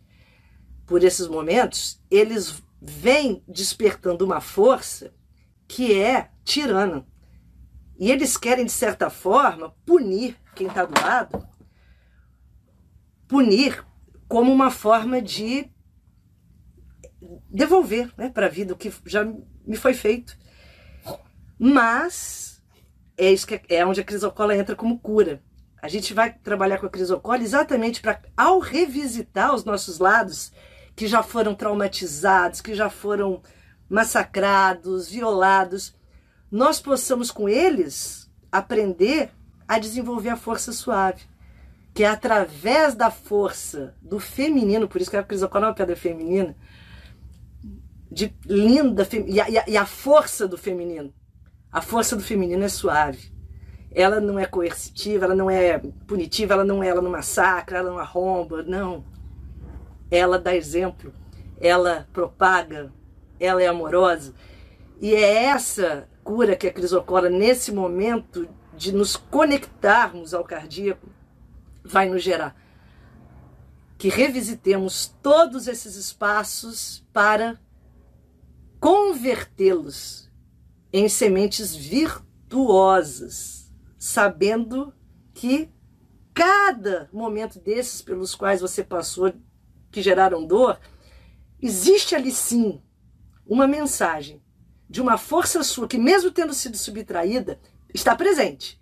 por esses momentos, eles vêm despertando uma força que é tirana. E eles querem, de certa forma, punir quem está do lado, punir como uma forma de devolver né, para a vida o que já me foi feito. Mas é, isso que é onde a crisocola entra como cura. A gente vai trabalhar com a crisocola exatamente para, ao revisitar os nossos lados que já foram traumatizados, que já foram massacrados, violados, nós possamos com eles aprender a desenvolver a força suave, que é através da força do feminino, por isso que a crisocola é uma pedra feminina, de linda e a, e a força do feminino. A força do feminino é suave. Ela não é coercitiva, ela não é punitiva, ela não é, ela não massacra, ela não arromba, não. Ela dá exemplo, ela propaga, ela é amorosa. E é essa cura que a crisocola, nesse momento de nos conectarmos ao cardíaco, vai nos gerar. Que revisitemos todos esses espaços para convertê-los em sementes virtuosas, sabendo que cada momento desses pelos quais você passou, que geraram dor, existe ali sim uma mensagem de uma força sua que, mesmo tendo sido subtraída, está presente,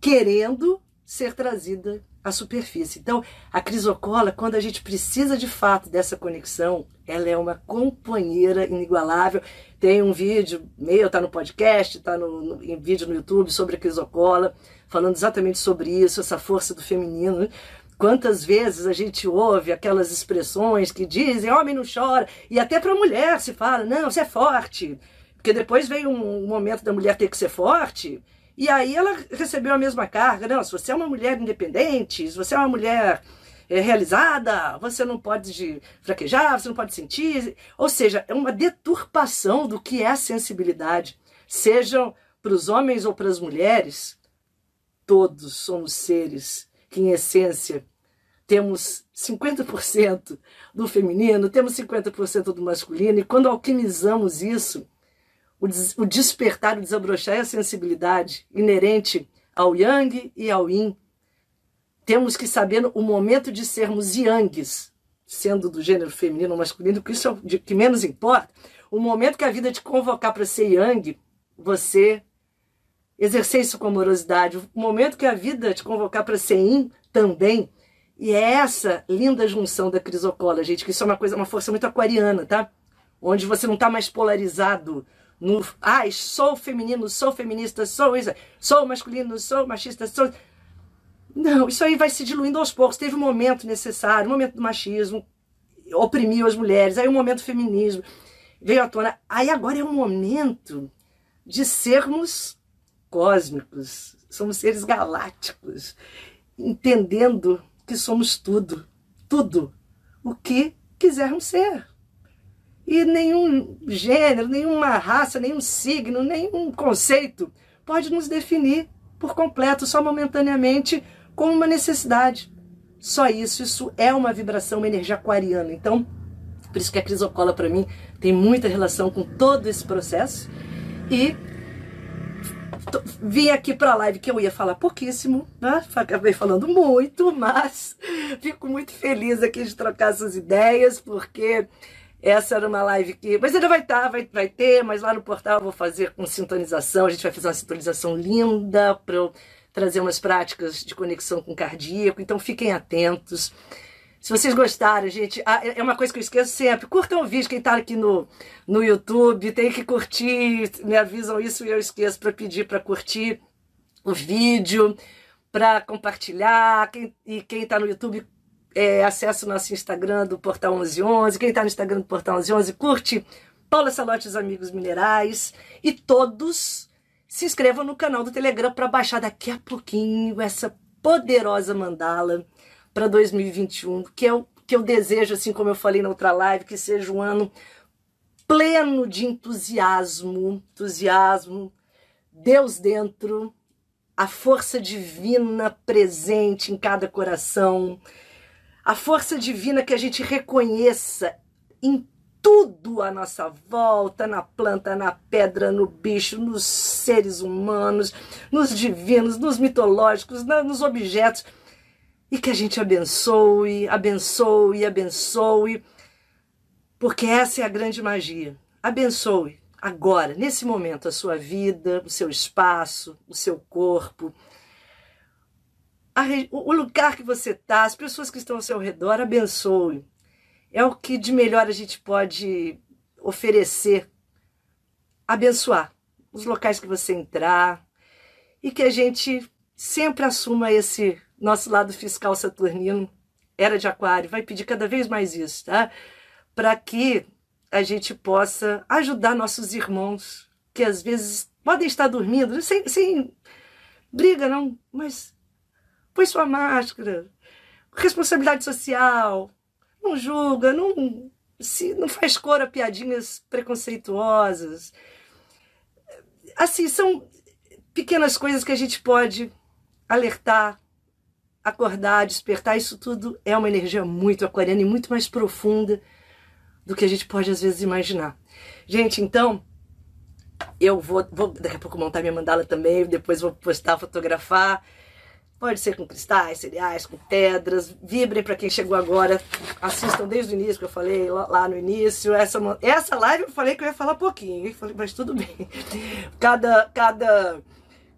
querendo ser trazida à superfície. Então, a crisocola, quando a gente precisa de fato dessa conexão, ela é uma companheira inigualável. Tem um vídeo meu, tá no podcast, tá no, no em vídeo no YouTube sobre a crisocola, falando exatamente sobre isso, essa força do feminino. Quantas vezes a gente ouve aquelas expressões que dizem homem não chora, e até para mulher se fala, não, você é forte. Porque depois vem um, um momento da mulher ter que ser forte, e aí ela recebeu a mesma carga. Não, se você é uma mulher independente, se você é uma mulher é, realizada, você não pode fraquejar, você não pode sentir. Ou seja, é uma deturpação do que é a sensibilidade. Sejam para os homens ou para as mulheres, todos somos seres que, em essência, temos 50% do feminino, temos 50% do masculino, e quando alquimizamos isso, o, des o despertar, o desabrochar é a sensibilidade inerente ao yang e ao yin, temos que saber o momento de sermos yangs, sendo do gênero feminino ou masculino, que isso é o que menos importa. O momento que a vida te convocar para ser yang, você exercer isso com amorosidade. O momento que a vida te convocar para ser yin, também. E é essa linda junção da crisocola, gente, que isso é uma coisa, uma força muito aquariana, tá? Onde você não está mais polarizado no, ai, sou feminino, sou feminista, sou isso, sou masculino, sou machista, sou não, isso aí vai se diluindo aos poucos. Teve um momento necessário, um momento do machismo, oprimiu as mulheres, aí um momento do feminismo veio à tona. Aí agora é um momento de sermos cósmicos, somos seres galácticos, entendendo que somos tudo, tudo o que quisermos ser. E nenhum gênero, nenhuma raça, nenhum signo, nenhum conceito pode nos definir por completo, só momentaneamente como uma necessidade. Só isso, isso é uma vibração, uma energia aquariana. Então, por isso que a crisocola para mim tem muita relação com todo esse processo e vim aqui para a live que eu ia falar pouquíssimo, né? acabei falando muito, [LAUGHS] mas fico muito feliz aqui de trocar essas ideias, porque essa era uma live que. Mas ainda vai estar, tá, vai, vai ter, mas lá no portal eu vou fazer com sintonização. A gente vai fazer uma sintonização linda para eu trazer umas práticas de conexão com o cardíaco, então fiquem atentos. Se vocês gostarem, gente, ah, é, é uma coisa que eu esqueço sempre. Curtam o vídeo, quem está aqui no, no YouTube, tem que curtir, me avisam isso e eu esqueço para pedir para curtir o vídeo, para compartilhar. Quem, e quem está no YouTube, é, acesse o nosso Instagram do Portal 1111. Quem está no Instagram do Portal 1111, curte Paula Salote e os Amigos Minerais. E todos se inscrevam no canal do Telegram para baixar daqui a pouquinho essa poderosa mandala para 2021, que eu, que eu desejo, assim como eu falei na outra live, que seja um ano pleno de entusiasmo, entusiasmo, Deus dentro, a força divina presente em cada coração, a força divina que a gente reconheça em tudo à nossa volta, na planta, na pedra, no bicho, nos seres humanos, nos divinos, nos mitológicos, nos objetos e que a gente abençoe, abençoe, abençoe, porque essa é a grande magia. Abençoe agora, nesse momento, a sua vida, o seu espaço, o seu corpo, o lugar que você está, as pessoas que estão ao seu redor, abençoe. É o que de melhor a gente pode oferecer. Abençoar os locais que você entrar e que a gente sempre assuma esse nosso lado fiscal saturnino era de aquário, vai pedir cada vez mais isso, tá? Para que a gente possa ajudar nossos irmãos que às vezes podem estar dormindo, sem, sem briga não, mas põe sua máscara, responsabilidade social, não julga, não se não faz cor a piadinhas preconceituosas. Assim, são pequenas coisas que a gente pode alertar, acordar, despertar, isso tudo é uma energia muito aquariana e muito mais profunda do que a gente pode às vezes imaginar. Gente, então, eu vou, vou daqui a pouco montar minha mandala também, depois vou postar, fotografar. Pode ser com cristais, cereais, com pedras. Vibrem para quem chegou agora. Assistam desde o início que eu falei lá, no início. Essa, essa live eu falei que eu ia falar pouquinho, falei, mas tudo bem. Cada, cada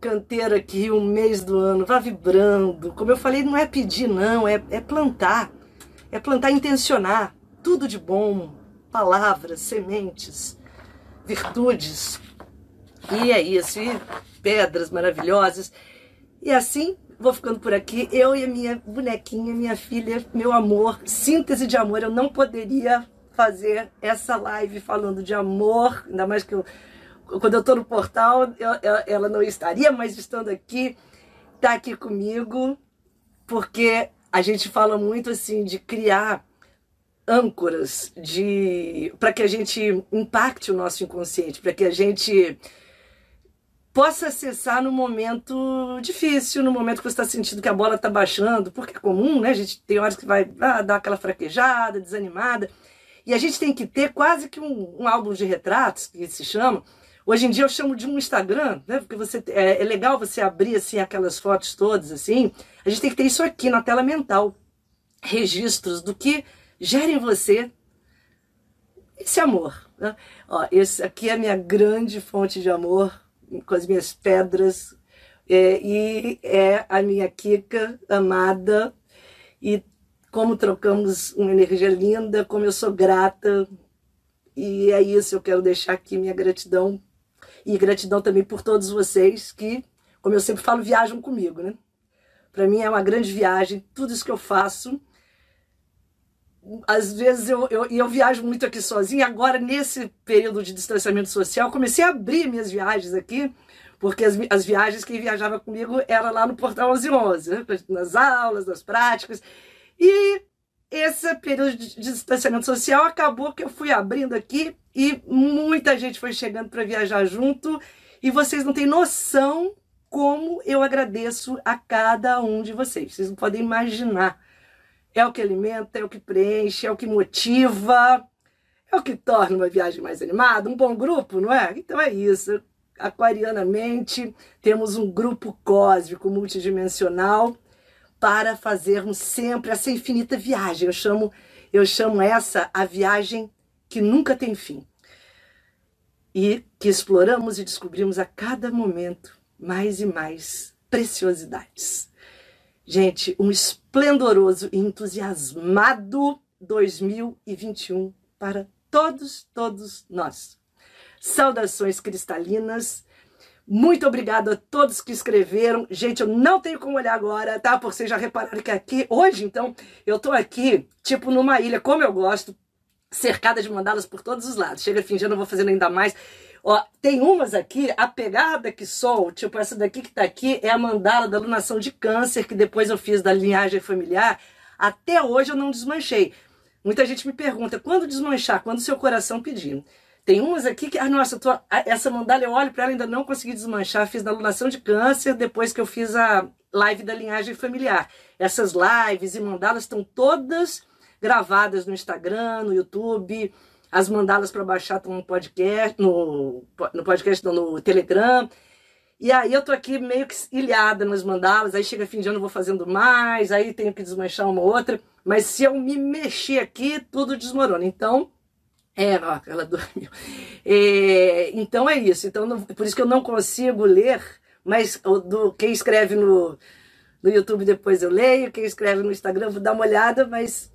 canteira aqui um mês do ano, vá vibrando. Como eu falei, não é pedir, não, é, é plantar. É plantar, intencionar. Tudo de bom. Palavras, sementes, virtudes. E é isso, e pedras maravilhosas. E assim, vou ficando por aqui. Eu e a minha bonequinha, minha filha, meu amor, síntese de amor. Eu não poderia fazer essa live falando de amor, ainda mais que eu quando eu estou no portal, eu, ela não estaria, mas estando aqui, está aqui comigo, porque a gente fala muito assim de criar âncoras de para que a gente impacte o nosso inconsciente, para que a gente possa acessar no momento difícil, no momento que você está sentindo que a bola está baixando, porque é comum, né? A gente tem horas que vai ah, dar aquela fraquejada, desanimada, e a gente tem que ter quase que um, um álbum de retratos, que se chama, Hoje em dia eu chamo de um Instagram, né? Porque você é, é, legal você abrir assim aquelas fotos todas assim. A gente tem que ter isso aqui na tela mental, registros do que gera em você esse amor. Né? Ó, esse aqui é a minha grande fonte de amor com as minhas pedras é, e é a minha Kika amada e como trocamos uma energia linda, como eu sou grata e é isso, eu quero deixar aqui minha gratidão e gratidão também por todos vocês que, como eu sempre falo, viajam comigo, né? Para mim é uma grande viagem, tudo isso que eu faço. Às vezes eu, eu, eu viajo muito aqui sozinha, agora nesse período de distanciamento social, comecei a abrir minhas viagens aqui, porque as, as viagens, quem viajava comigo era lá no Portal 1111, né? nas aulas, nas práticas. E esse período de distanciamento social acabou que eu fui abrindo aqui e muita gente foi chegando para viajar junto e vocês não têm noção como eu agradeço a cada um de vocês. Vocês não podem imaginar. É o que alimenta, é o que preenche, é o que motiva, é o que torna uma viagem mais animada, um bom grupo, não é? Então é isso. aquarianamente, temos um grupo cósmico multidimensional para fazermos sempre essa infinita viagem. Eu chamo, eu chamo essa a viagem que nunca tem fim. E que exploramos e descobrimos a cada momento mais e mais preciosidades. Gente, um esplendoroso e entusiasmado 2021 para todos, todos nós. Saudações cristalinas. Muito obrigado a todos que escreveram. Gente, eu não tenho como olhar agora, tá? Porque vocês já repararam que aqui, hoje, então, eu tô aqui, tipo, numa ilha, como eu gosto, cercada de mandalas por todos os lados. Chega ano, eu vou fazendo ainda mais. Ó, tem umas aqui, a pegada que sou, tipo essa daqui que tá aqui, é a mandala da alunação de câncer, que depois eu fiz da linhagem familiar. Até hoje eu não desmanchei. Muita gente me pergunta, quando desmanchar? Quando seu coração pedir. Tem umas aqui que, ah, nossa, tô, essa mandala eu olho para ela ainda não consegui desmanchar. Fiz na alunação de câncer depois que eu fiz a live da linhagem familiar. Essas lives e mandalas estão todas gravadas no Instagram, no YouTube. As mandalas para baixar estão no podcast, no, no podcast, não, no Telegram. E aí eu tô aqui meio que ilhada nas mandalas, aí chega fim de ano eu vou fazendo mais, aí tenho que desmanchar uma outra. Mas se eu me mexer aqui, tudo desmorona. Então, é, ela dormiu. É, então é isso. Então, não, por isso que eu não consigo ler, mas do, quem escreve no, no YouTube depois eu leio, quem escreve no Instagram vou dar uma olhada, mas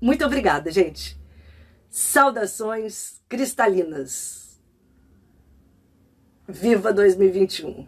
muito obrigada, gente. Saudações cristalinas. Viva 2021!